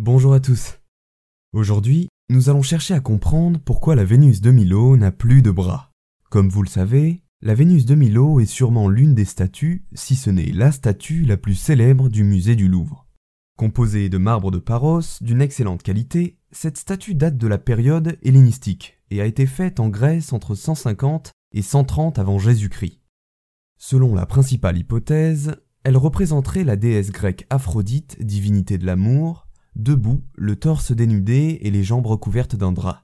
Bonjour à tous. Aujourd'hui, nous allons chercher à comprendre pourquoi la Vénus de Milo n'a plus de bras. Comme vous le savez, la Vénus de Milo est sûrement l'une des statues, si ce n'est la statue la plus célèbre du musée du Louvre. Composée de marbre de Paros d'une excellente qualité, cette statue date de la période hellénistique et a été faite en Grèce entre 150 et 130 avant Jésus-Christ. Selon la principale hypothèse, elle représenterait la déesse grecque Aphrodite, divinité de l'amour, debout, le torse dénudé et les jambes recouvertes d'un drap.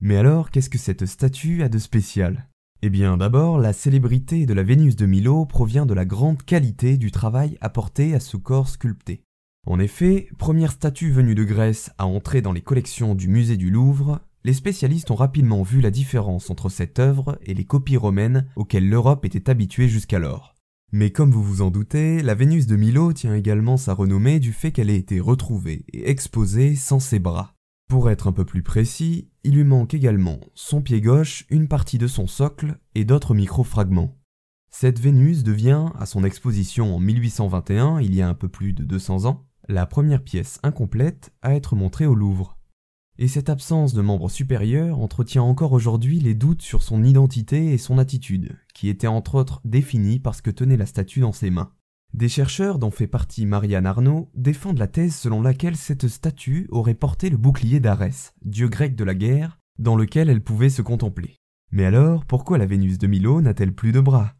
Mais alors, qu'est-ce que cette statue a de spécial? Eh bien, d'abord, la célébrité de la Vénus de Milo provient de la grande qualité du travail apporté à ce corps sculpté. En effet, première statue venue de Grèce à entrer dans les collections du musée du Louvre, les spécialistes ont rapidement vu la différence entre cette œuvre et les copies romaines auxquelles l'Europe était habituée jusqu'alors. Mais comme vous vous en doutez, la Vénus de Milo tient également sa renommée du fait qu'elle ait été retrouvée et exposée sans ses bras. Pour être un peu plus précis, il lui manque également son pied gauche, une partie de son socle et d'autres micro-fragments. Cette Vénus devient, à son exposition en 1821, il y a un peu plus de 200 ans, la première pièce incomplète à être montrée au Louvre. Et cette absence de membre supérieur entretient encore aujourd'hui les doutes sur son identité et son attitude, qui étaient entre autres définis par ce que tenait la statue dans ses mains. Des chercheurs, dont fait partie Marianne Arnaud, défendent la thèse selon laquelle cette statue aurait porté le bouclier d'Arès, dieu grec de la guerre, dans lequel elle pouvait se contempler. Mais alors, pourquoi la Vénus de Milo n'a-t-elle plus de bras?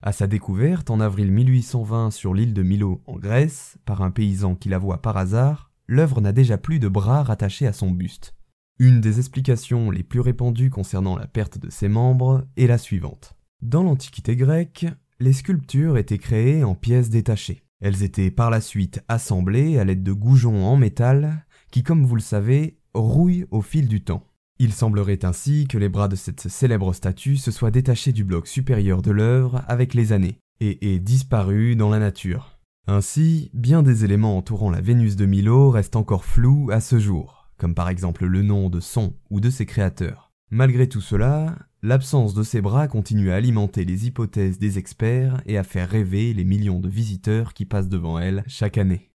À sa découverte en avril 1820 sur l'île de Milo en Grèce, par un paysan qui la voit par hasard, l'œuvre n'a déjà plus de bras rattachés à son buste. Une des explications les plus répandues concernant la perte de ses membres est la suivante. Dans l'Antiquité grecque, les sculptures étaient créées en pièces détachées. Elles étaient par la suite assemblées à l'aide de goujons en métal qui, comme vous le savez, rouillent au fil du temps. Il semblerait ainsi que les bras de cette célèbre statue se soient détachés du bloc supérieur de l'œuvre avec les années, et aient disparu dans la nature. Ainsi, bien des éléments entourant la Vénus de Milo restent encore flous à ce jour, comme par exemple le nom de son ou de ses créateurs. Malgré tout cela, l'absence de ces bras continue à alimenter les hypothèses des experts et à faire rêver les millions de visiteurs qui passent devant elle chaque année.